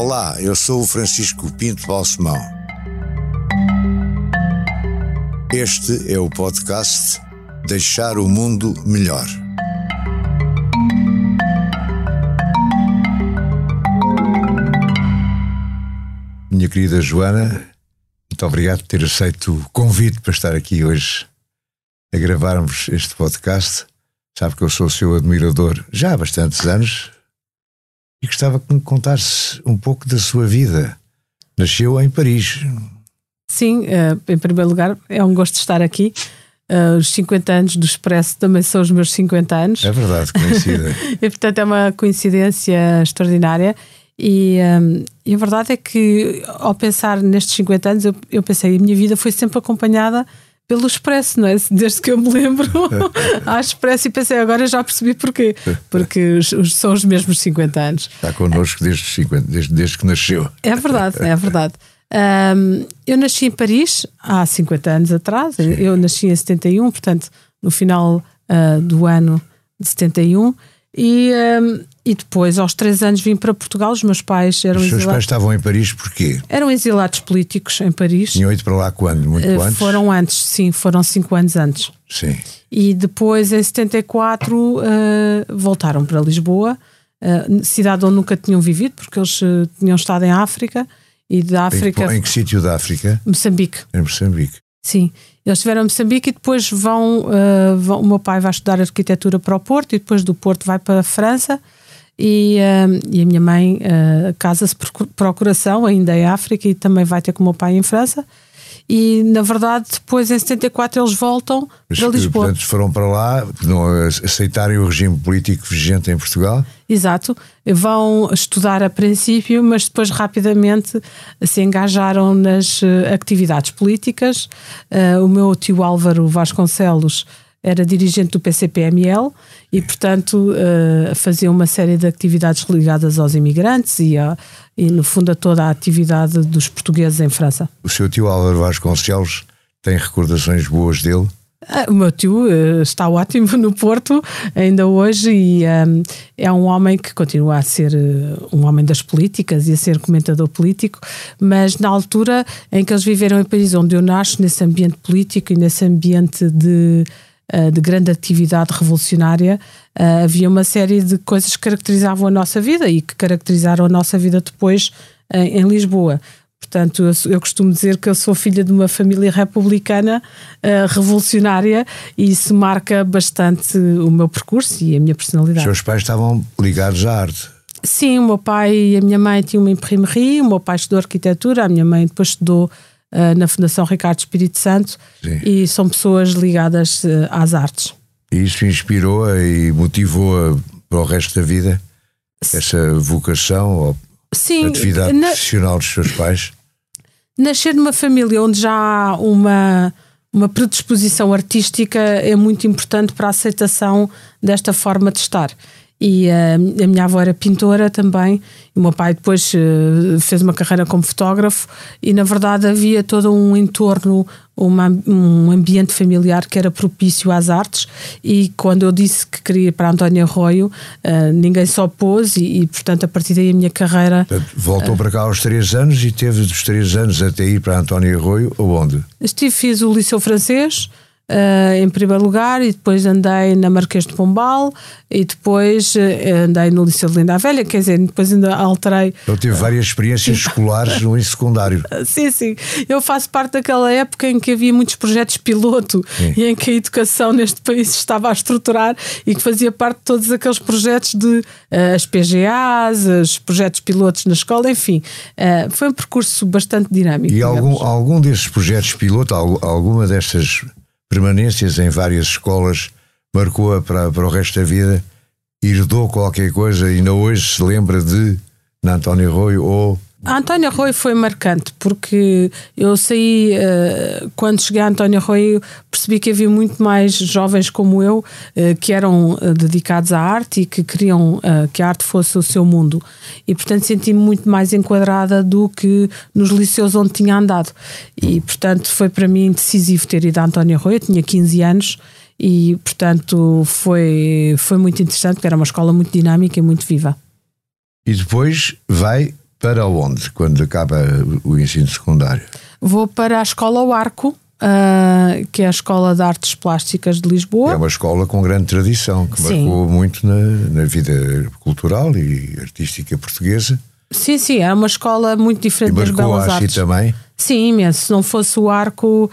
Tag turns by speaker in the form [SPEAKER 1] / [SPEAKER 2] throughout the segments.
[SPEAKER 1] Olá, eu sou o Francisco Pinto Balsemão. Este é o podcast Deixar o Mundo Melhor. Minha querida Joana, muito obrigado por ter aceito o convite para estar aqui hoje a gravarmos este podcast. Sabe que eu sou o seu admirador já há bastantes anos e gostava que me contasse um pouco da sua vida. Nasceu em Paris.
[SPEAKER 2] Sim, uh, em primeiro lugar, é um gosto estar aqui. Uh, os 50 anos do Expresso também são os meus 50 anos.
[SPEAKER 1] É verdade, coincide.
[SPEAKER 2] e portanto é uma coincidência extraordinária. E, um, e, a verdade é que ao pensar nestes 50 anos, eu, eu pensei, a minha vida foi sempre acompanhada pelo Expresso, não é? Desde que eu me lembro à Expresso e pensei, agora já percebi porquê. Porque são os mesmos 50 anos.
[SPEAKER 1] Está connosco desde, 50, desde, desde que nasceu.
[SPEAKER 2] É verdade, é verdade. Um, eu nasci em Paris há 50 anos atrás, Sim. eu nasci em 71, portanto, no final uh, do ano de 71, e, um, e depois, aos três anos, vim para Portugal. Os meus pais eram
[SPEAKER 1] Os seus
[SPEAKER 2] exilados.
[SPEAKER 1] pais estavam em Paris porquê?
[SPEAKER 2] Eram exilados políticos em Paris.
[SPEAKER 1] Tinham ido para lá quando? Muito
[SPEAKER 2] Uh,
[SPEAKER 1] antes?
[SPEAKER 2] Foram antes, sim, foram cinco anos antes.
[SPEAKER 1] Sim.
[SPEAKER 2] E depois, em 74, uh, voltaram para Lisboa, uh, cidade onde nunca tinham vivido, porque eles uh, tinham estado em África. E da África.
[SPEAKER 1] Em, em que sítio da África?
[SPEAKER 2] Moçambique.
[SPEAKER 1] Em Moçambique.
[SPEAKER 2] Sim, eles estiveram em Moçambique e depois vão, uh, vão, O meu pai vai estudar arquitetura para o Porto e depois do Porto vai para a França. E, uh, e a minha mãe uh, casa-se por procuração, ainda em África, e também vai ter com o meu pai em França. E na verdade, depois em 74 eles voltam
[SPEAKER 1] Mas,
[SPEAKER 2] para Lisboa.
[SPEAKER 1] Portanto, foram para lá, não aceitarem o regime político vigente em Portugal?
[SPEAKER 2] Exato, vão estudar a princípio, mas depois rapidamente se engajaram nas uh, atividades políticas. Uh, o meu tio Álvaro Vasconcelos era dirigente do PCPML e, portanto, uh, fazia uma série de atividades ligadas aos imigrantes e, a, e, no fundo, a toda a atividade dos portugueses em França.
[SPEAKER 1] O seu tio Álvaro Vasconcelos tem recordações boas dele?
[SPEAKER 2] O meu tio uh, está ótimo no Porto ainda hoje e um, é um homem que continua a ser uh, um homem das políticas e a ser comentador político, mas na altura em que eles viveram em Paris, onde eu nasço, nesse ambiente político e nesse ambiente de, uh, de grande atividade revolucionária, havia uma série de coisas que caracterizavam a nossa vida e que caracterizaram a nossa vida depois em Lisboa. Portanto, eu, eu, costumo dizer que eu sou filha de uma família republicana uh, revolucionária e isso marca bastante o meu percurso e a minha personalidade.
[SPEAKER 1] Os seus pais estavam ligados à arte?
[SPEAKER 2] Sim, o meu pai e a minha mãe tinham uma imprimerie, o meu pai estudou arquitetura, a minha mãe depois estudou uh, na Fundação Ricardo Espírito Santo
[SPEAKER 1] Sim.
[SPEAKER 2] e são pessoas ligadas uh, às artes.
[SPEAKER 1] E isso inspirou-a e motivou-a para o resto da vida? Essa vocação ou
[SPEAKER 2] Sim,
[SPEAKER 1] atividade na... profissional dos seus pais?
[SPEAKER 2] Nascer numa família onde já há uma, uma predisposição artística é muito importante para a aceitação desta forma de estar. E uh, a minha avó era pintora também, e o meu pai depois uh, fez uma carreira como fotógrafo, e na verdade havia todo um entorno, uma, um ambiente familiar que era propício às artes. E quando eu disse que queria ir para António Arroio, uh, ninguém se opôs, e, e, portanto a partir daí a minha carreira.
[SPEAKER 1] Portanto, voltou para cá aos três anos e teve dos três anos até ir para António Arroio, aonde?
[SPEAKER 2] Estive, fiz o Liceu Francês. Uh, em primeiro lugar, e depois andei na Marquês de Pombal, e depois uh, andei no Liceu de Linda a Velha, quer dizer, depois ainda alterei.
[SPEAKER 1] Eu tive várias experiências escolares no secundário.
[SPEAKER 2] Sim, sim. Eu faço parte daquela época em que havia muitos projetos piloto sim. e em que a educação neste país estava a estruturar e que fazia parte de todos aqueles projetos de uh, as PGAs, os projetos pilotos na escola, enfim. foi um percurso bastante dinâmico.
[SPEAKER 1] E algum, algum desses projetos piloto, alguma destas permanências em várias escolas marcou-a para, para o resto da vida herdou qualquer coisa e ainda hoje se lembra de na António ou
[SPEAKER 2] a António Arroio foi marcante porque eu saí, uh, quando cheguei a António Arroio, percebi que havia muito mais jovens como eu uh, que eram uh, dedicados à arte e que queriam que a arte fosse o seu mundo. E, portanto, senti-me muito mais enquadrada do que nos liceus onde tinha andado. E, portanto, foi para mim decisivo ter ido a António Arroio. Eu tinha 15 anos e, portanto, foi, foi muito interessante porque era uma escola muito dinâmica e muito viva.
[SPEAKER 1] E depois vai para onde quando acaba o ensino secundário?
[SPEAKER 2] Vou para a Escola O Arco, uh, que é a Escola de Artes Plásticas de Lisboa.
[SPEAKER 1] É uma escola com grande tradição, que sim. marcou muito na, na vida cultural e artística portuguesa.
[SPEAKER 2] Sim, sim, é uma escola muito diferente
[SPEAKER 1] e
[SPEAKER 2] das Belas
[SPEAKER 1] Artes. também?
[SPEAKER 2] Sim, imenso. Se não fosse o arco,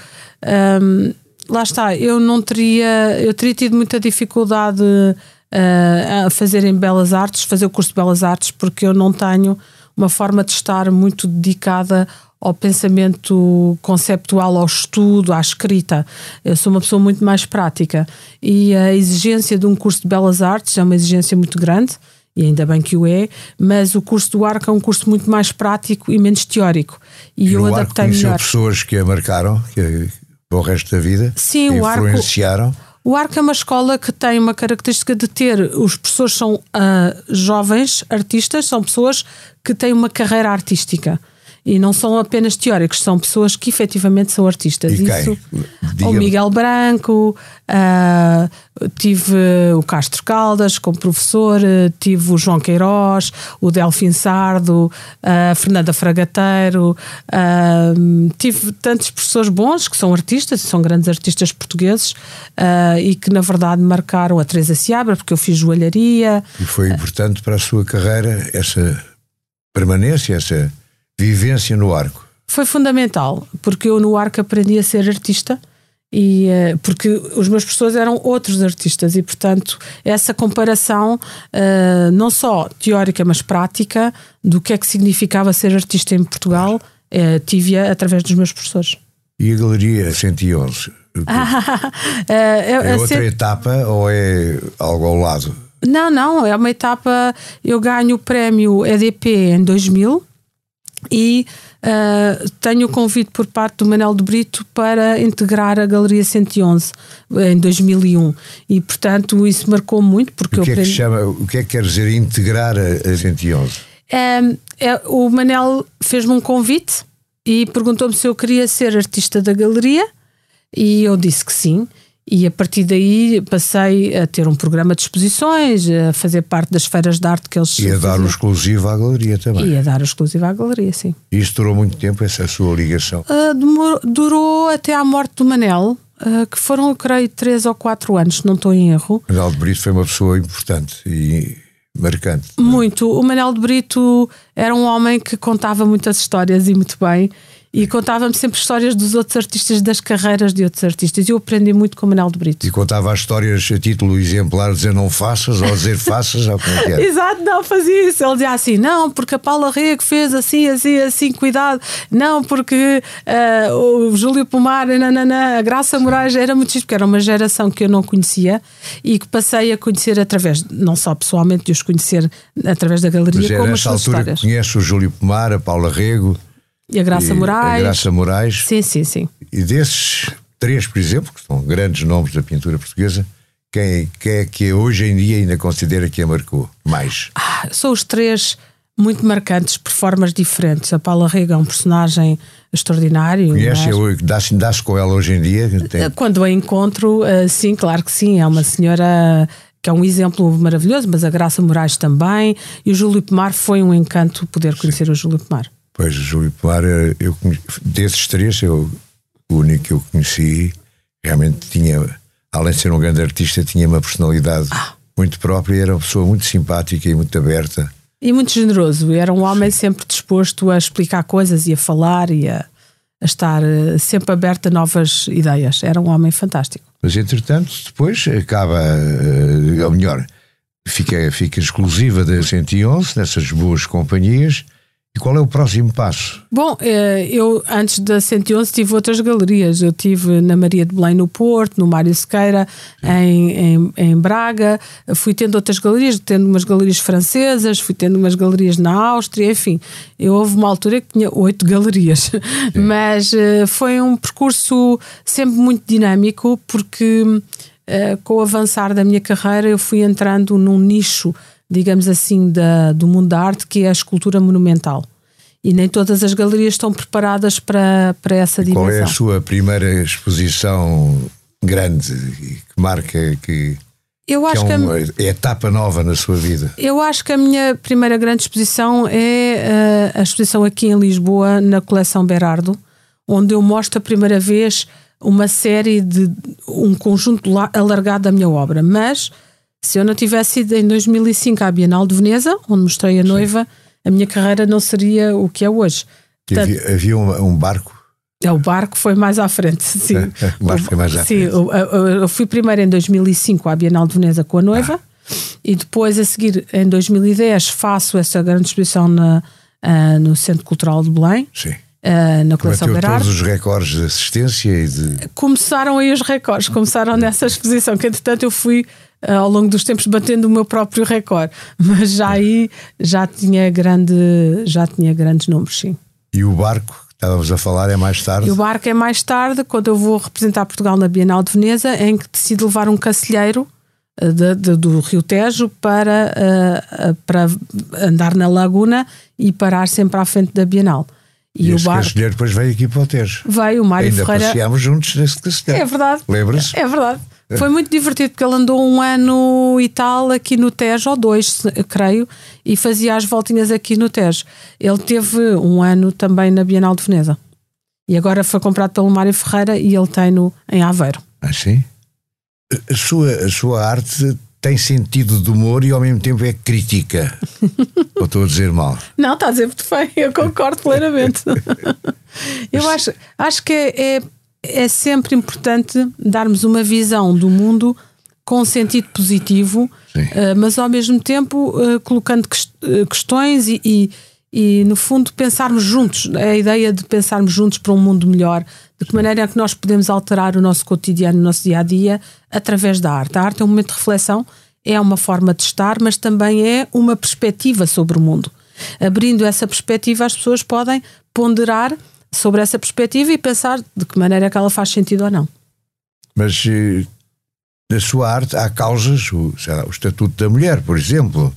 [SPEAKER 2] um, lá está, eu não teria, eu teria tido muita dificuldade uh, a fazer em Belas Artes, fazer o curso de Belas Artes, porque eu não tenho uma forma de estar muito dedicada ao pensamento conceptual, ao estudo, à escrita. Eu sou uma pessoa muito mais prática e a exigência de um curso de belas artes é uma exigência muito grande e ainda bem que o é, mas o curso do arco é um curso muito mais prático e menos teórico.
[SPEAKER 1] E, e eu adaptei melhor. pessoas que a marcaram que, para o resto da vida?
[SPEAKER 2] Sim, o arco.
[SPEAKER 1] Influenciaram?
[SPEAKER 2] O Arco é uma escola que tem uma característica de ter os professores são uh, jovens artistas, são pessoas que têm uma carreira artística. E não são apenas teóricos, são pessoas que efetivamente são artistas.
[SPEAKER 1] E Isso,
[SPEAKER 2] o Miguel Branco, uh, tive o Castro Caldas como professor, tive o João Queiroz, o Delfim Sardo, a Fernanda Fragateiro, uh, tive tantos professores bons que são artistas, são grandes artistas portugueses uh, e que na verdade marcaram a Teresa Seabra, porque eu fiz joalharia.
[SPEAKER 1] E foi importante para a sua carreira essa permanência, essa vivência no arco?
[SPEAKER 2] Foi fundamental, porque eu no arco aprendi a ser artista e uh, porque os meus professores eram outros artistas e portanto essa comparação uh, não só teórica mas prática do que é que significava ser artista em Portugal uh, tive-a através dos meus professores.
[SPEAKER 1] E a Galeria 111? é, é outra etapa ou é algo ao lado?
[SPEAKER 2] Não, não, é uma etapa. Eu ganho o prémio EDP em 2000 e uh, tenho o convite por parte do Manel de Brito para integrar a Galeria 111 em 2001 e portanto isso marcou muito porque
[SPEAKER 1] o que
[SPEAKER 2] eu
[SPEAKER 1] é que chama o que é que quer dizer integrar a, a 111
[SPEAKER 2] é, é, o Manel fez-me um convite e perguntou-me se eu queria ser artista da galeria e eu disse que sim e a partir daí passei a ter um programa de exposições, a fazer parte das feiras de arte que eles
[SPEAKER 1] E a dar o exclusivo à galeria também.
[SPEAKER 2] E a dar o exclusivo à galeria, sim.
[SPEAKER 1] E isso durou muito tempo, essa sua ligação?
[SPEAKER 2] Uh, durou até à morte do Manel, uh, que foram, eu creio, três ou quatro anos, não estou em erro.
[SPEAKER 1] Manel de Brito foi uma pessoa importante e marcante.
[SPEAKER 2] Muito. O Manel de Brito era um homem que contava muitas histórias e muito bem e contava-me sempre histórias dos outros artistas, das carreiras de outros artistas. E eu aprendi muito com o Manel de Brito.
[SPEAKER 1] E contava as histórias a título exemplar, dizer não faças, ou dizer faças, ou como é que era?
[SPEAKER 2] Exato, não fazia isso. Ele dizia assim: não, porque a Paula Rego fez assim, assim, assim, cuidado. Não, porque uh, o Júlio Pomar, nanana, a Graça Moraes era muito chique, porque era uma geração que eu não conhecia e que passei a conhecer através, não só pessoalmente, de os conhecer através da galeria, Mas como as suas
[SPEAKER 1] altura
[SPEAKER 2] histórias.
[SPEAKER 1] Conhece o Júlio Pomar, a Paula Rego.
[SPEAKER 2] E a Graça e Moraes.
[SPEAKER 1] A Graça Moraes.
[SPEAKER 2] Sim, sim, sim.
[SPEAKER 1] E desses três, por exemplo, que são grandes nomes da pintura portuguesa, quem, quem é que hoje em dia ainda considera que a marcou mais?
[SPEAKER 2] Ah, são os três muito marcantes por formas diferentes. A Paula Rega é um personagem extraordinário.
[SPEAKER 1] Conhece, mas... dá-se dá com ela hoje em dia?
[SPEAKER 2] Tem... Quando a encontro, ah, sim, claro que sim. É uma senhora que é um exemplo maravilhoso, mas a Graça Moraes também. E o Júlio Pomar foi um encanto poder conhecer sim. o Júlio Pomar.
[SPEAKER 1] Pois, Júlio Pomar, eu, desses três, eu, o único que eu conheci, realmente tinha, além de ser um grande artista, tinha uma personalidade ah. muito própria, era uma pessoa muito simpática e muito aberta.
[SPEAKER 2] E muito generoso, era um homem Sim. sempre disposto a explicar coisas e a falar e a, a estar eh, sempre aberto a novas ideias. Era um homem fantástico.
[SPEAKER 1] Mas entretanto, depois acaba, eh, ou melhor, fica, fica exclusiva da 111, nessas boas companhias e qual é o próximo passo?
[SPEAKER 2] Bom, eh, eu antes da 111 tive outras galerias. Eu tive na Maria de Belém no Porto, no Mário Sequeira, em, em, em, Braga. Fui tendo outras galerias, tendo umas galerias francesas, fui tendo umas galerias na Áustria, enfim. Eu houve uma altura que tinha oito galerias. Mas eh, foi um percurso sempre muito dinâmico, porque eh, com o avançar da minha carreira eu fui entrando num nicho digamos assim, da, do mundo da arte, que é a escultura monumental. E nem todas as galerias estão preparadas para, para essa
[SPEAKER 1] e
[SPEAKER 2] dimensão.
[SPEAKER 1] Qual é a sua primeira exposição grande que marca que
[SPEAKER 2] Eu acho
[SPEAKER 1] que é,
[SPEAKER 2] que,
[SPEAKER 1] uma,
[SPEAKER 2] a,
[SPEAKER 1] é etapa nova na sua vida.
[SPEAKER 2] eu acho que a minha primeira grande exposição é uh, a exposição aqui em Lisboa, na coleção Berardo, onde eu mostro a primeira vez uma série de um conjunto la- alargado da minha obra. Mas se eu não tivesse ido em 2005 à Bienal de Veneza, onde mostrei a noiva, a minha carreira não seria o que é hoje. Portanto,
[SPEAKER 1] havia, havia um, um barco.
[SPEAKER 2] é, o barco foi mais à frente, sim.
[SPEAKER 1] O barco foi mais à
[SPEAKER 2] sim,
[SPEAKER 1] frente.
[SPEAKER 2] eu, eu- eu fui primeiro em 2005 à Bienal de Veneza com a noiva e depois a seguir em 2010 faço essa grande exposição na, ah, no Centro Cultural de Belém,
[SPEAKER 1] Sim.
[SPEAKER 2] Ah, na coleção
[SPEAKER 1] Bateu
[SPEAKER 2] Berardo.
[SPEAKER 1] todos os recordes de assistência e de.
[SPEAKER 2] Começaram aí os recordes, começaram nessa exposição, que entretanto eu fui ah, ao longo dos tempos batendo o meu próprio recorde, mas já aí já tinha grande, já tinha grandes números, sim.
[SPEAKER 1] E o barco que estávamos a falar é mais tarde.
[SPEAKER 2] E o barco é mais tarde, quando eu vou representar Portugal na Bienal de Veneza, em que decido levar um cacilheiro eh, de- de- do Rio Tejo para, eh, para andar na laguna e parar sempre à frente da Bienal. E,
[SPEAKER 1] E
[SPEAKER 2] o barco
[SPEAKER 1] castelheiro depois veio aqui para o Tejo.
[SPEAKER 2] veio, o Mário
[SPEAKER 1] Ainda
[SPEAKER 2] Ferreira.
[SPEAKER 1] passeámos juntos nesse castelheiro.
[SPEAKER 2] É verdade.
[SPEAKER 1] Lembra-se?
[SPEAKER 2] É verdade. Foi muito divertido porque ele andou um ano e tal aqui no Tejo, ou dois, creio, e fazia as voltinhas aqui no Tejo. Ele teve um ano também na Bienal de Veneza. E agora foi comprado pelo Mário Ferreira e ele tem-no em Aveiro.
[SPEAKER 1] Ah, sim? A sua, a sua arte tem sentido de humor e ao mesmo tempo é crítica. Ou estou a dizer mal?
[SPEAKER 2] Não, está a dizer muito bem, eu concordo plenamente. eu acho, acho que é, é, é sempre importante darmos uma visão do mundo com sentido positivo, eh, mas ao mesmo tempo eh, colocando ques- eh, questões e, e, e, no fundo, pensarmos juntos. A ideia de pensarmos juntos para um mundo melhor, de que maneira é que nós podemos alterar o nosso cotidiano, o nosso dia a dia, através da arte. A arte é um momento de reflexão, é uma forma de estar, mas também é uma perspectiva sobre o mundo. Abrindo essa perspectiva, as pessoas podem ponderar sobre essa perspectiva e pensar de que maneira é que ela faz sentido ou não.
[SPEAKER 1] Mas eh, na sua arte há causas, o, lá, o Estatuto da Mulher, por exemplo,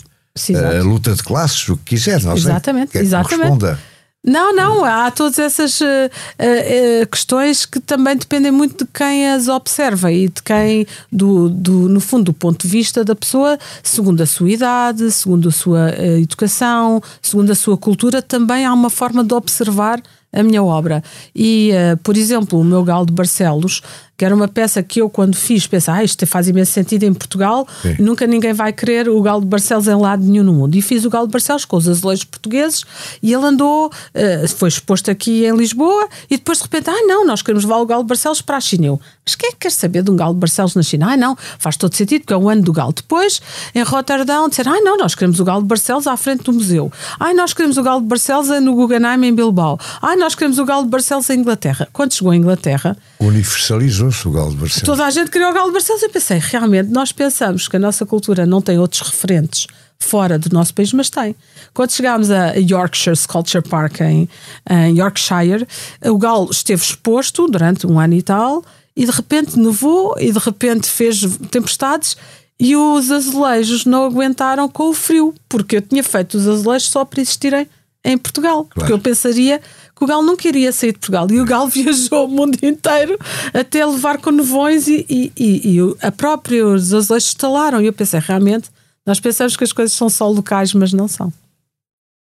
[SPEAKER 1] A luta de classes, o que quiser, não sei.
[SPEAKER 2] Exatamente,
[SPEAKER 1] Quer que
[SPEAKER 2] exatamente.
[SPEAKER 1] corresponda.
[SPEAKER 2] Não, não, há todas essas eh, eh, questões que também dependem muito de quem as observa e de quem, do, do, no fundo, do ponto de vista da pessoa, segundo a sua idade, segundo a sua eh, educação, segundo a sua cultura, também há uma forma de observar a minha obra. E, eh, por exemplo, o meu Galo de Barcelos, que era uma peça que eu, quando fiz, pensei, ah, isto faz imenso sentido em Portugal,
[SPEAKER 1] Sim.
[SPEAKER 2] nunca ninguém vai querer o Galo de Barcelos em lado nenhum no mundo. E fiz o Galo de Barcelos com os azulejos portugueses e ele andou, eh, foi exposto aqui em Lisboa e depois de repente, ah, não, nós queremos levar o Galo de Barcelos para a China. Eu, Mas quem é que quer saber de um Galo de Barcelos na China? Ah, não, faz todo sentido, porque é o ano do Galo. Depois, em Roterdão, disseram, ah, não, nós queremos o Galo de Barcelos à frente do museu. Ah, nós queremos o Galo de Barcelos no Guggenheim em Bilbao. Ah, nós queremos o Galo de Barcelos em Inglaterra. Quando chegou à Inglaterra,
[SPEAKER 1] Universalizou-se o Galo de Barcelos.
[SPEAKER 2] Toda a gente queria o Galo de Barcelos. Eu pensei, realmente, nós pensamos que a nossa cultura não tem outros referentes fora do nosso país, mas tem. Quando chegámos a Yorkshire Sculpture Park em, em Yorkshire, o Galo esteve exposto durante um ano e tal, e de repente nevou, e de repente fez tempestades, e os azulejos não aguentaram com o frio, porque eu tinha feito os azulejos só para existirem em Portugal. Porque eu pensaria que o Galo nunca iria sair de Portugal. E o Galo viajou o mundo inteiro até levar com nevões e, e, e, e a própria, os azulejos instalaram. E eu pensei, realmente, nós pensamos que as coisas são só locais, mas não são.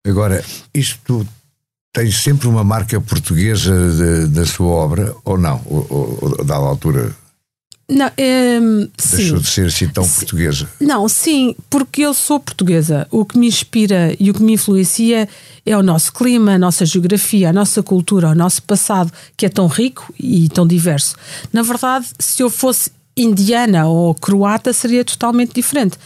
[SPEAKER 1] Agora, isto tem sempre uma marca portuguesa da sua obra, ou não? Ou, ou, ou, dada altura
[SPEAKER 2] Não, hum, sim.
[SPEAKER 1] deixou de ser assim tão portuguesa?
[SPEAKER 2] Não, sim, porque eu sou portuguesa. O que me inspira e o que me influencia é o nosso clima, a nossa geografia, a nossa cultura, o nosso passado, que é tão rico e tão diverso. Na verdade, se eu fosse indiana ou croata, seria totalmente diferente.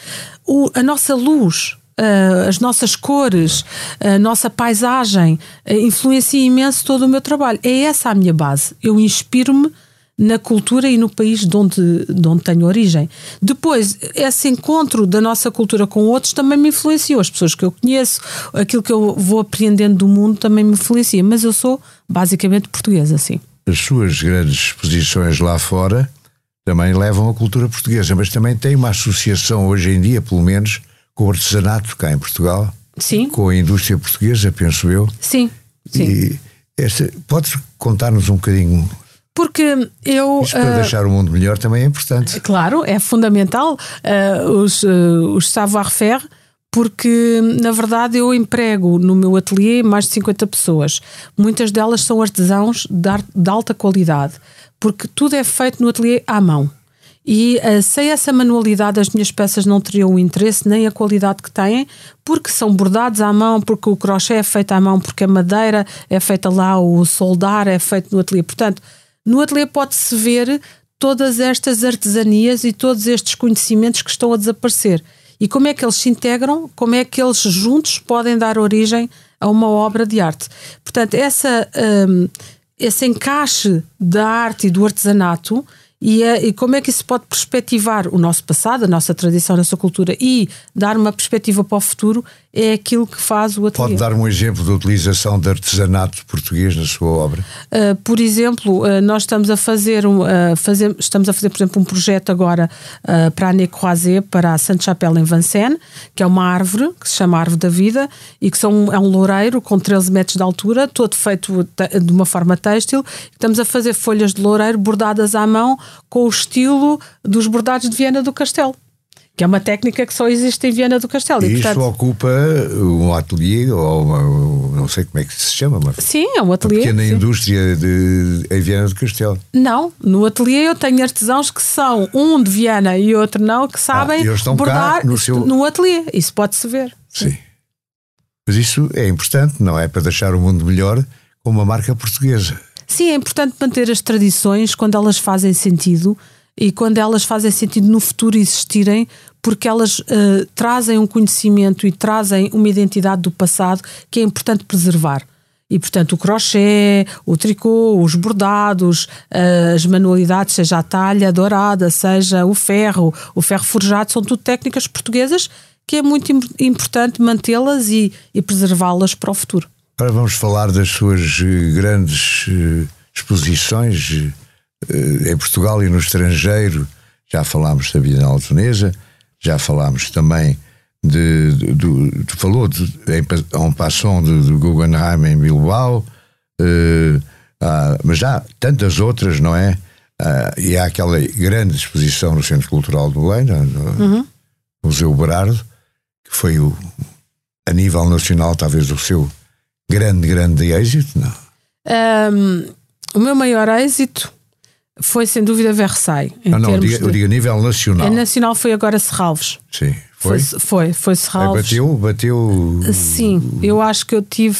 [SPEAKER 2] O- a nossa luz. ah, as nossas cores, a nossa paisagem ah, influencia imenso todo o meu trabalho. É essa a minha base. Eu inspiro-me na cultura e no país de onde, de onde tenho origem. Depois, esse encontro da nossa cultura com outros também me influenciou. As pessoas que eu conheço, aquilo que eu vou apreendendo do mundo também me influencia. Mas eu sou basicamente portuguesa, sim.
[SPEAKER 1] As suas grandes exposições lá fora também levam a cultura portuguesa, mas também tem uma associação hoje em dia, pelo menos, com o artesanato cá em Portugal,
[SPEAKER 2] Sim,
[SPEAKER 1] com a indústria portuguesa, penso eu.
[SPEAKER 2] sim, sim.
[SPEAKER 1] E esta, pode contar-nos um bocadinho
[SPEAKER 2] Porque eu.
[SPEAKER 1] Isto para uh, deixar o mundo melhor também é importante.
[SPEAKER 2] Claro, é fundamental. Uh, os, uh, os savoir-faire porque na verdade eu emprego no meu ateliê mais de 50 pessoas. Muitas delas são artesãos de alta qualidade, porque tudo é feito no ateliê à mão. E uh, sem essa manualidade, as minhas peças não teriam o interesse nem a qualidade que têm, porque são bordados à mão, porque o crochê é feito à mão, porque a madeira é feita lá, o soldar é feito no ateliê. Portanto, no ateliê pode-se ver todas estas artesanias e todos estes conhecimentos que estão a desaparecer. E como é que eles se integram, como é que eles juntos podem dar origem a uma obra de arte. Portanto, essa, um, esse encaixe da arte e do artesanato e, é, e, como é que isso pode perspectivar o nosso passado, a nossa tradição, a nossa cultura e dar uma perspectiva para o futuro é aquilo que faz o ateliê.
[SPEAKER 1] Pode dar um exemplo da utilização de artesanato português na sua obra?
[SPEAKER 2] Uh, por exemplo, uh, nós estamos a fazer, um, uh, fazer, estamos a fazer, por exemplo, um projeto agora para a Necroisé, para a Sainte-Chapelle em Vincennes, que é uma árvore que se chama Árvore da Vida e que são, é um loureiro com 13 metros de altura, todo feito de uma forma têxtil. Estamos a fazer folhas de loureiro bordadas à mão com o estilo dos bordados de Viena do Castelo que é uma técnica que só existe em Viana do Castelo.
[SPEAKER 1] E, portanto, isso ocupa um ateliê, ou uma, não sei como é que se chama, mas.
[SPEAKER 2] Sim, é um ateliê.
[SPEAKER 1] Uma pequena
[SPEAKER 2] sim.
[SPEAKER 1] indústria de, em Viana do Castelo.
[SPEAKER 2] Não, no ateliê eu tenho artesãos que são um de Viana e outro não, que sabem ah, bordar no, seu... no ateliê. Isso pode-se ver.
[SPEAKER 1] Sim. sim. Mas isso é importante, não é? Para deixar o mundo melhor com uma marca portuguesa.
[SPEAKER 2] Sim, é importante manter as tradições quando elas fazem sentido e quando elas fazem sentido no futuro existirem, porque elas uh, trazem um conhecimento e trazem uma identidade do passado que é importante preservar. E, portanto, o crochê, o tricô, os bordados, uh, as manualidades, seja a talha dourada, seja o ferro, o ferro forjado, são tudo técnicas portuguesas que é muito importante mantê-las e, e preservá-las para o futuro.
[SPEAKER 1] Agora vamos falar das suas eh, grandes exposições em Portugal e no estrangeiro. Já falámos da Bienal de Veneza, já falámos também de, de, de, de falou de, em um passão de, de Guggenheim em Bilbao, uh, ah, mas já tantas outras, não é? Uh, e há aquela grande exposição no Centro Cultural do Belém, no uhum. Museu Berardo, que foi o, a nível nacional talvez o seu grande, grande êxito, não?
[SPEAKER 2] Um, o meu maior êxito foi sem dúvida Versailles.
[SPEAKER 1] Não, não, eu digo, eu digo a nível nacional. A
[SPEAKER 2] nacional foi agora Serralves.
[SPEAKER 1] Sim, foi?
[SPEAKER 2] Foi, foi, foi Serralves.
[SPEAKER 1] Bateu, bateu.
[SPEAKER 2] Sim, eu acho que eu tive,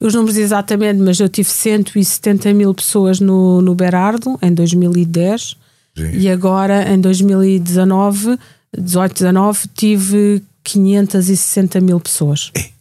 [SPEAKER 2] os números exatamente, mas eu tive 170 mil pessoas no, no Berardo em 2010 Sim. e agora em 2019, 18, 19, tive 560 mil pessoas. É.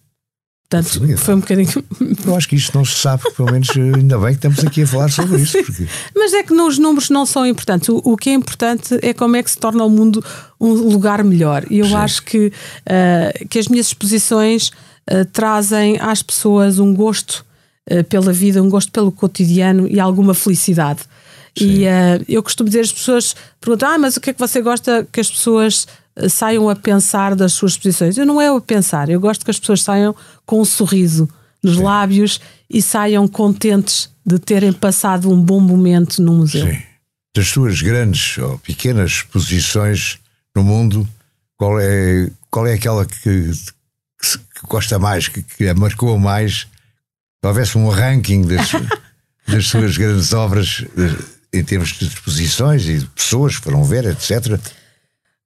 [SPEAKER 2] Portanto, foi um bocadinho.
[SPEAKER 1] Eu acho que isto não se sabe, pelo menos eh, ainda bem que estamos aqui a falar sobre isso. Porque...
[SPEAKER 2] Mas é que os números não são importantes. O, o, que é importante é como é que se torna o mundo um lugar melhor. E eu Sim. acho que, uh, que as minhas exposições uh, trazem às pessoas um gosto uh, pela vida, um gosto pelo cotidiano e alguma felicidade. Sim. E eu costumo dizer às pessoas, perguntam, ah, mas o que é que você gosta que as pessoas saiam a pensar das suas exposições. Eu não é a pensar, eu gosto que as pessoas saiam com um sorriso nos Sim. lábios e saiam contentes de terem passado um bom momento no museu. Sim.
[SPEAKER 1] Das suas grandes ou pequenas exposições no mundo, qual é, qual é aquela que, que, que gosta mais, que, que a marcou mais? Se houvesse um ranking das, das suas grandes obras em termos de exposições e de pessoas que foram ver, etc.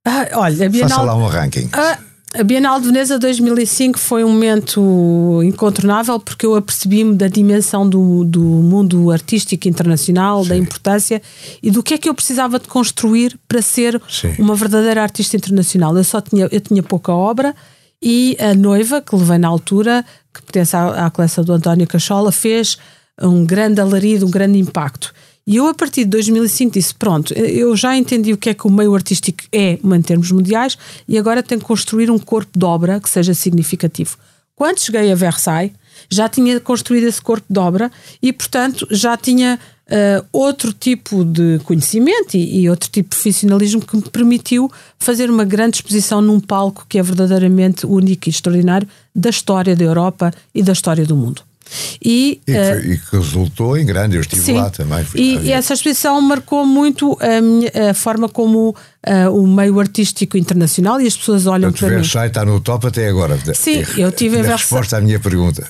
[SPEAKER 2] Ah, olha, a Bienal,
[SPEAKER 1] Faça lá um ranking.
[SPEAKER 2] Ah, a Bienal de Veneza 2005 foi um momento incontornável porque eu apercebi-me da dimensão do, do mundo artístico internacional, Sim. da importância e do que é que eu precisava de construir para ser Sim. uma verdadeira artista internacional. Eu só tinha, eu tinha pouca obra e a noiva que levei na altura, que pertence à, à coleção do António Cachola, fez um grande alarido, um grande impacto. E eu, a partir de 2005, disse: Pronto, eu já entendi o que é que o meio artístico é em termos mundiais e agora tenho que construir um corpo de obra que seja significativo. Quando cheguei a Versailles, já tinha construído esse corpo de obra e, portanto, já tinha uh, outro tipo de conhecimento e, e, outro tipo de profissionalismo que me permitiu fazer uma grande exposição num palco que é verdadeiramente único e extraordinário da história da Europa e da história do mundo.
[SPEAKER 1] E, e, uh, e, que resultou em grande, eu estive sim. lá também.
[SPEAKER 2] E, e, essa exposição marcou muito a, minha, a forma como uh, o meio artístico internacional e as pessoas olham Portanto, para
[SPEAKER 1] Versailles mim. está no top até agora.
[SPEAKER 2] Sim, eu tive
[SPEAKER 1] Versailles. resposta à minha pergunta.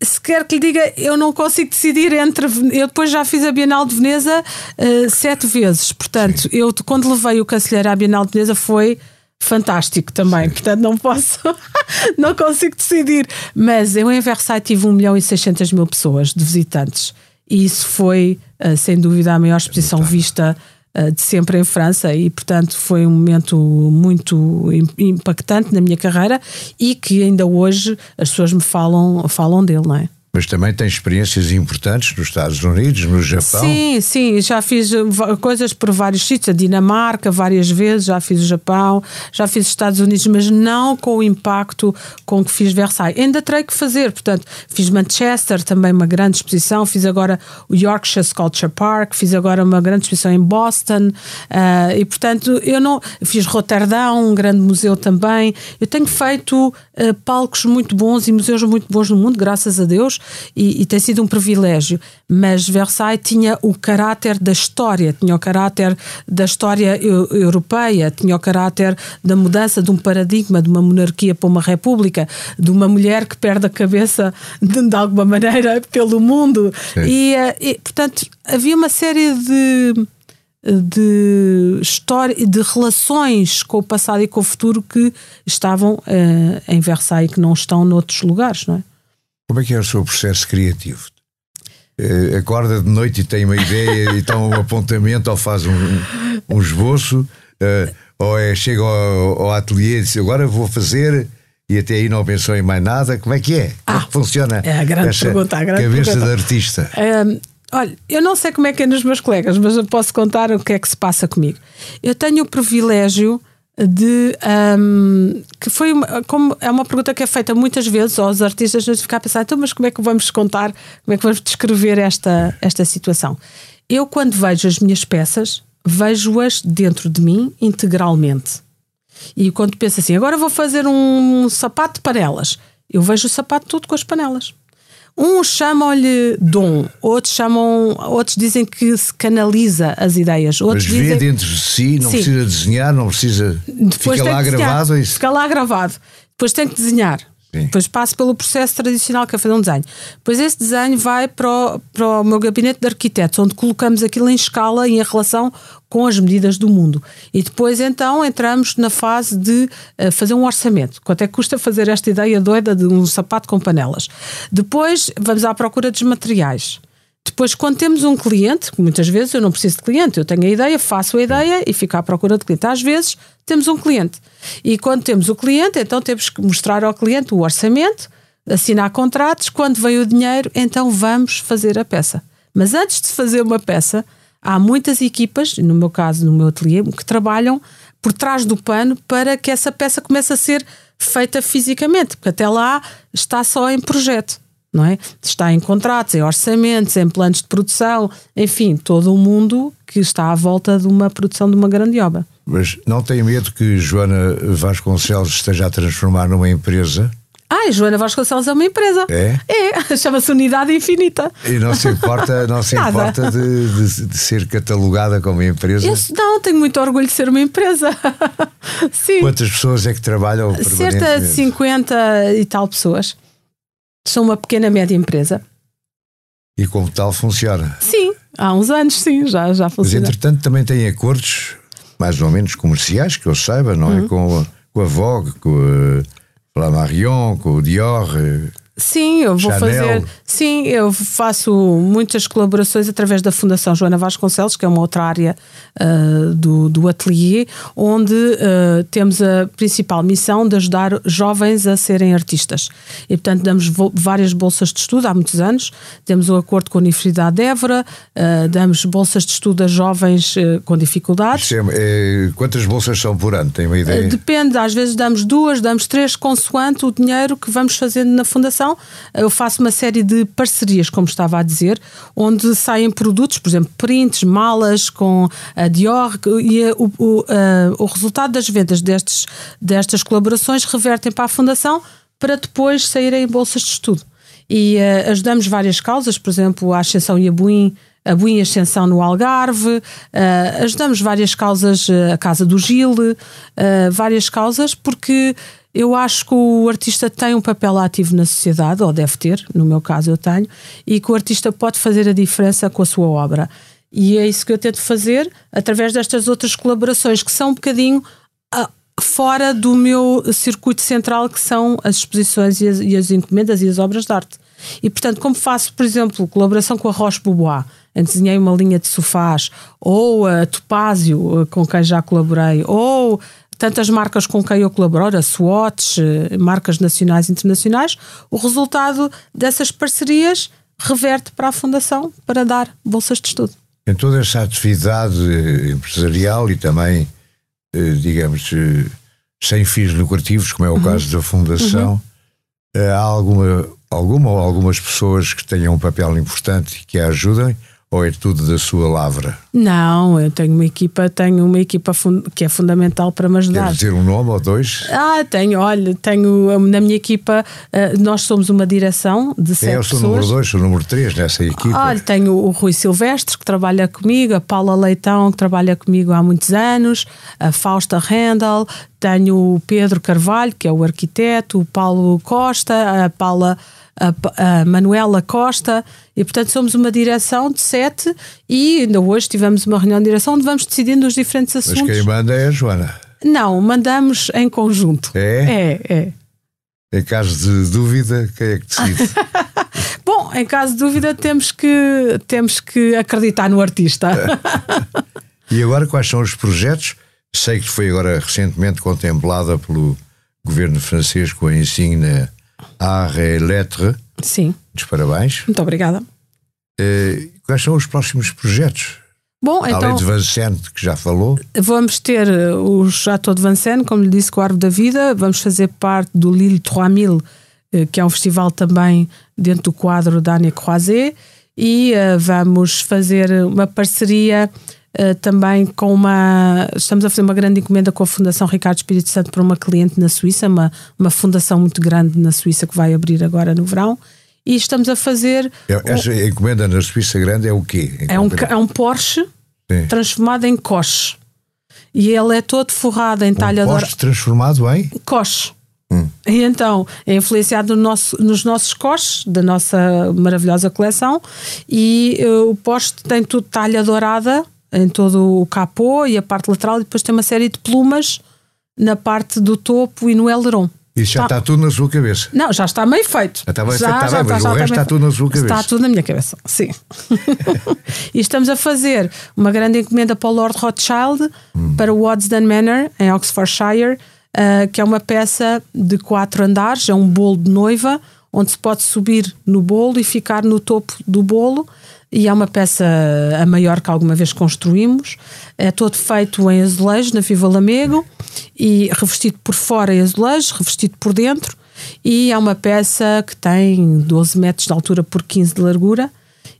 [SPEAKER 2] Se quer que lhe diga, eu não consigo decidir entre. Eu depois já fiz a Bienal de Veneza uh, sete vezes. Portanto, sim. eu quando levei o Cancelheiro à Bienal de Veneza foi fantástico também, Sim. portanto não posso, não consigo decidir. Mas eu em Versailles tive 1 milhão e 600 mil pessoas de visitantes e isso foi, uh, sem dúvida, a maior exposição vista uh, de sempre em França e, portanto, foi um momento muito impactante na minha carreira e que ainda hoje as pessoas me falam, falam dele, não é?
[SPEAKER 1] Mas também tem experiências importantes nos Estados Unidos, no Japão.
[SPEAKER 2] Sim, sim, já fiz eh, coisas por vários sítios, a Dinamarca várias vezes, já fiz o Japão, já fiz os Estados Unidos, mas não com o impacto com que fiz Versailles. Ainda terei que fazer, portanto, fiz Manchester, também uma grande exposição, fiz agora o Yorkshire Sculpture Park, fiz agora uma grande exposição em Boston, uh, e portanto, eu não. Fiz Roterdão, um grande museu também. Eu tenho feito uh, palcos muito bons e museus muito bons no mundo, graças a Deus e, e, tem sido um privilégio. Mas Versailles tinha o caráter da história, tinha o caráter da história europeia, tinha o caráter da mudança de um paradigma de uma monarquia para uma república, de uma mulher que perde a cabeça de, de alguma maneira pelo mundo. E, eh, e, portanto, havia uma série de de história de relações com o passado e com o futuro que estavam uh, em Versailles que não estão noutros lugares, não é?
[SPEAKER 1] Como é que é o seu processo criativo? Uh, acorda de noite e tem uma ideia e toma um apontamento ou faz um, um esboço, uh, ou é, chega ao, ao ateliê e diz agora vou fazer e até aí não pensou em mais nada. Como é que é?
[SPEAKER 2] Ah,
[SPEAKER 1] Como é que funciona
[SPEAKER 2] é a grande essa pergunta, a grande
[SPEAKER 1] cabeça
[SPEAKER 2] pergunta.
[SPEAKER 1] de artista?
[SPEAKER 2] Um, olha, eu não sei como é que é nos meus colegas, mas eu posso contar o que é que se passa comigo. Eu tenho o privilégio de um, que foi uma, como é uma pergunta que é feita muitas vezes aos artistas de ficar a pensar, então, mas como é que vamos contar, como é que vamos descrever esta, esta situação? Eu, quando vejo as minhas peças, vejo-as dentro de mim integralmente. E quando penso assim, agora vou fazer um sapato de panelas, eu vejo o sapato todo com as panelas. Uns chamam-lhe dom, outros chamam, outros dizem que se canaliza as ideias. Outros
[SPEAKER 1] Mas vê
[SPEAKER 2] dizem...
[SPEAKER 1] dentro de si, não Sim. precisa desenhar, não precisa. Depois fica lá gravado. É isso?
[SPEAKER 2] Fica lá gravado. Depois tem que desenhar. Depois passo pelo processo tradicional que é fazer um desenho. Depois esse desenho vai para o, para o meu gabinete de arquitetos, onde colocamos aquilo em escala e em relação com as medidas do mundo. E depois então entramos na fase de uh, fazer um orçamento. Quanto é que custa fazer esta ideia doida de um sapato com panelas? Depois vamos à procura dos materiais. Depois, quando temos um cliente, muitas vezes eu não preciso de cliente, eu tenho a ideia, faço a ideia e fico à procura de cliente. Às vezes temos um cliente. E quando temos o cliente, então temos que mostrar ao cliente o orçamento, assinar contratos. Quando vem o dinheiro, então vamos fazer a peça. Mas antes de fazer uma peça, há muitas equipas, no meu caso, no meu ateliê, que trabalham por trás do pano para que essa peça comece a ser feita fisicamente, porque até lá está só em projeto. Não é? Está em contratos, em orçamentos, em planos de produção, enfim, todo o mundo que está à volta de uma produção de uma grande obra.
[SPEAKER 1] Mas não tem medo que Joana Vasconcelos esteja a transformar numa empresa
[SPEAKER 2] ah, Joana Vasconcelos é uma empresa.
[SPEAKER 1] É?
[SPEAKER 2] É, chama-se Unidade Infinita.
[SPEAKER 1] E não se importa, não se importa de, de, de, ser catalogada como empresa? Eu,
[SPEAKER 2] não, tenho muito orgulho de ser uma empresa. Sim.
[SPEAKER 1] Quantas pessoas é que trabalham
[SPEAKER 2] Cerca de 50 e tal pessoas. Sou uma pequena média empresa.
[SPEAKER 1] E como tal funciona?
[SPEAKER 2] Sim, há uns anos sim, já, já funciona.
[SPEAKER 1] Mas entretanto também tem acordos mais ou menos comerciais, que eu saiba, não é? uhum. é? Com, com a Vogue, com a La Marion, com o Dior.
[SPEAKER 2] Sim, eu vou Chanel. fazer. Sim, eu faço muitas colaborações através da Fundação Joana Vasconcelos, que é uma outra área uh, do, do atelier, onde uh, temos a principal missão de ajudar jovens a serem artistas. E, portanto, damos várias bolsas de estudo há muitos anos. Temos o um acordo com a Universidade de Évora, uh, damos bolsas de estudo a jovens com dificuldades.
[SPEAKER 1] É, é, quantas bolsas são por ano? Tem uma ideia?
[SPEAKER 2] Depende, às vezes damos duas, damos três, consoante o dinheiro que vamos fazendo na Fundação. Eu faço uma série de parcerias, como estava a dizer, onde saem produtos, por exemplo, prints, malas com a Dior, e o, o, o resultado das vendas destes, destas colaborações revertem para a Fundação para depois saírem em bolsas de estudo. e uh, ajudamos várias causas, por exemplo, a Ascensão e a Buim, a Buim Ascensão no Algarve, uh, ajudamos várias causas, a Casa do Gil, várias causas, porque eu acho que o artista tem um papel ativo na sociedade, ou deve ter, no meu caso eu tenho, e que o artista pode fazer a diferença com a sua obra. E é isso que eu tento fazer através destas outras colaborações que são um bocadinho uh, fora do meu circuito central, que são as exposições e as, e as, encomendas e as obras de arte. E portanto, como faço, por exemplo, colaboração com a Roche Bobois, desenhei uma linha de sofás, ou a Topázio, com quem já colaborei, ou tantas marcas com quem eu colaboro, a Swatch, eh, marcas nacionais e internacionais, o resultado dessas parcerias reverte para a Fundação para dar bolsas de estudo.
[SPEAKER 1] Em toda essa atividade eh, empresarial e também, eh, digamos, sem fins lucrativos, como é o uhum. caso da Fundação, uhum. há alguma, alguma ou algumas pessoas que tenham um papel importante e que a ajudem? Ou é tudo da sua lavra?
[SPEAKER 2] Não, eu tenho uma equipa, tenho uma equipa que é fundamental para me ajudar.
[SPEAKER 1] Quer dizer um nome ou dois?
[SPEAKER 2] Ah, tenho, olha, tenho na minha equipa, eh, nós somos uma direção de sete
[SPEAKER 1] é, eu sou
[SPEAKER 2] pessoas.
[SPEAKER 1] o número dois, sou o número três nessa equipa.
[SPEAKER 2] Olha, tenho o Rui Silvestre, que trabalha comigo, a Paula Leitão, que trabalha comigo há muitos anos, a Fausta Rendel, tenho o Pedro Carvalho, que é o arquiteto, o Paulo Costa, a Paula a, a Manuela Costa, e portanto somos uma direção de sete e ainda hoje tivemos uma reunião de direção onde vamos decidindo os diferentes assuntos.
[SPEAKER 1] Mas quem manda é a Joana.
[SPEAKER 2] Não, mandamos em conjunto.
[SPEAKER 1] É?
[SPEAKER 2] É, é.
[SPEAKER 1] Em caso de dúvida, quem é que decide?
[SPEAKER 2] Bom, em caso de dúvida, temos que, temos que acreditar no artista.
[SPEAKER 1] e agora, quais são os projetos? Sei que foi agora recentemente contemplada pelo governo francês com a insígnia Art et Lettres.
[SPEAKER 2] Sim.
[SPEAKER 1] Dos parabéns.
[SPEAKER 2] Muito obrigada.
[SPEAKER 1] Uh, quais são os próximos projetos?
[SPEAKER 2] Bom, então,
[SPEAKER 1] Além de Vincennes, que já falou.
[SPEAKER 2] Vamos ter eh, o Chateau de Vincennes, como lhe disse, com o Árvore da Vida. Vamos fazer parte do Lille 3000, eh, que é um festival também dentro do quadro da Anne Croiset. E uh, vamos fazer uma parceria uh, também com uma. Estamos a fazer uma grande encomenda com a Fundação Ricardo Espírito Santo para uma cliente na Suíça, uma, uma fundação muito grande na Suíça que vai abrir agora no verão. E estamos a fazer.
[SPEAKER 1] É, essa encomenda na Suíça grande é o quê?
[SPEAKER 2] É um, é um Porsche Sim. transformado em coche. E ele é todo forrado em um talha
[SPEAKER 1] Porsche transformado em?
[SPEAKER 2] Coche. Hum. E então é influenciado no nosso, nos nossos coches da nossa maravilhosa coleção e uh, o poste tem tudo talha dourada em todo o capô e a parte lateral, e depois tem uma série de plumas na parte do topo e no aileron.
[SPEAKER 1] Isso já está, está tudo na sua cabeça?
[SPEAKER 2] Não, já está meio feito.
[SPEAKER 1] Já está bem já, feito, já, bem, mas já, o resto está tudo na sua cabeça.
[SPEAKER 2] Está tudo na minha cabeça, sim. e estamos a fazer uma grande encomenda para o Lord Rothschild, hum. para o Wadsden Manor, em Oxfordshire, uh, que é uma peça de quatro andares, é um bolo de noiva, onde se pode subir no bolo e ficar no topo do bolo e é uma peça a maior que alguma vez construímos. É todo feito em azulejo, na Viva Lamego, e revestido por fora em azulejo, revestido por dentro. E é uma peça que tem 12 metros de altura por 15 de largura.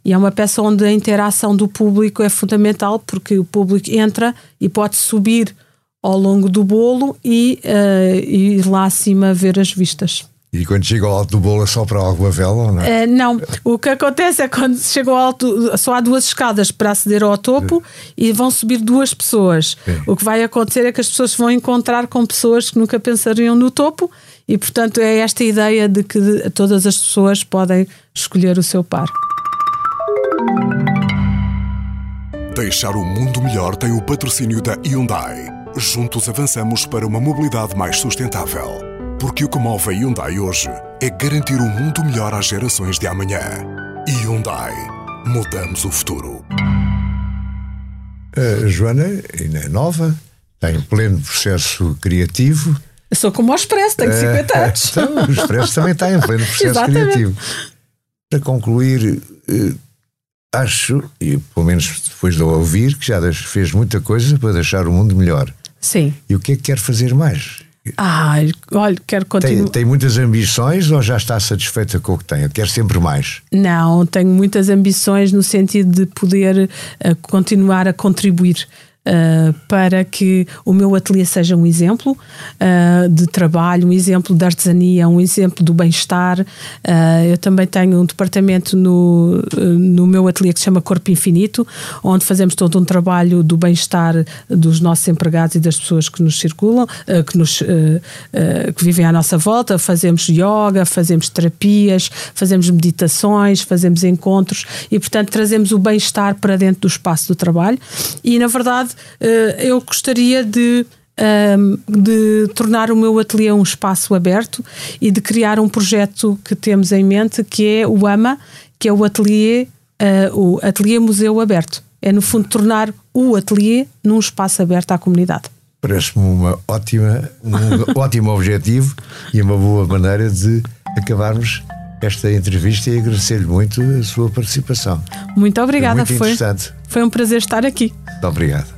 [SPEAKER 2] E é uma peça onde a interação do público é fundamental, porque o público entra e pode subir ao longo do bolo e uh, ir lá acima ver as vistas.
[SPEAKER 1] E quando chega ao alto do bolo é só para alguma vela ou não?
[SPEAKER 2] Uh, não, o que acontece é quando chega ao alto, só há duas escadas para aceder ao topo e vão subir duas pessoas. Sim. O que vai acontecer é que as pessoas vão encontrar com pessoas que nunca pensariam no topo e, portanto, é esta ideia de que todas as pessoas podem escolher o seu par.
[SPEAKER 3] Deixar o mundo melhor tem o patrocínio da Hyundai. Juntos avançamos para uma mobilidade mais sustentável. Porque o que move a Hyundai hoje é garantir um mundo melhor às gerações de amanhã. Hyundai. Mudamos o futuro.
[SPEAKER 1] A Joana ainda é nova, está em pleno processo criativo.
[SPEAKER 2] Eu sou como o Expresso, tenho 50 eh, anos.
[SPEAKER 1] Então, o Expresso também está em pleno processo criativo. Para concluir, eh, acho, e pelo menos depois de ouvir, que já fez muita coisa para deixar o mundo melhor.
[SPEAKER 2] Sim.
[SPEAKER 1] E o que é que quer fazer mais?
[SPEAKER 2] Ah, olha, quero continuar.
[SPEAKER 1] Tem, tem, muitas ambições ou já está satisfeita com o que tem? Quer sempre mais?
[SPEAKER 2] Não, tenho muitas ambições no sentido de poder uh, continuar a contribuir Uh, para que o meu ateliê seja um exemplo uh, de trabalho, um exemplo de artesania, um exemplo do bem-estar. Uh, eu também tenho um departamento no, no meu ateliê que se chama Corpo Infinito, onde fazemos todo um trabalho do bem-estar dos nossos empregados e das pessoas que nos circulam, que, nos, que vivem à nossa volta. Fazemos yoga, fazemos terapias, fazemos meditações, fazemos encontros e, portanto, trazemos o bem-estar para dentro do espaço do trabalho. E, na verdade, eh, eu gostaria de ehm, de tornar o meu ateliê um espaço aberto e de criar um projeto que temos em mente que é o AMA, que é o ateliê, uh, o ateliê museu aberto. É no fundo tornar o ateliê num espaço aberto à comunidade.
[SPEAKER 1] Parece-me uma ótima, um ótimo objetivo e uma boa maneira de acabarmos esta entrevista e agradecer-lhe muito a sua participação.
[SPEAKER 2] Muito obrigada,
[SPEAKER 1] foi, muito foi,
[SPEAKER 2] foi um prazer estar aqui.
[SPEAKER 1] Muito obrigado.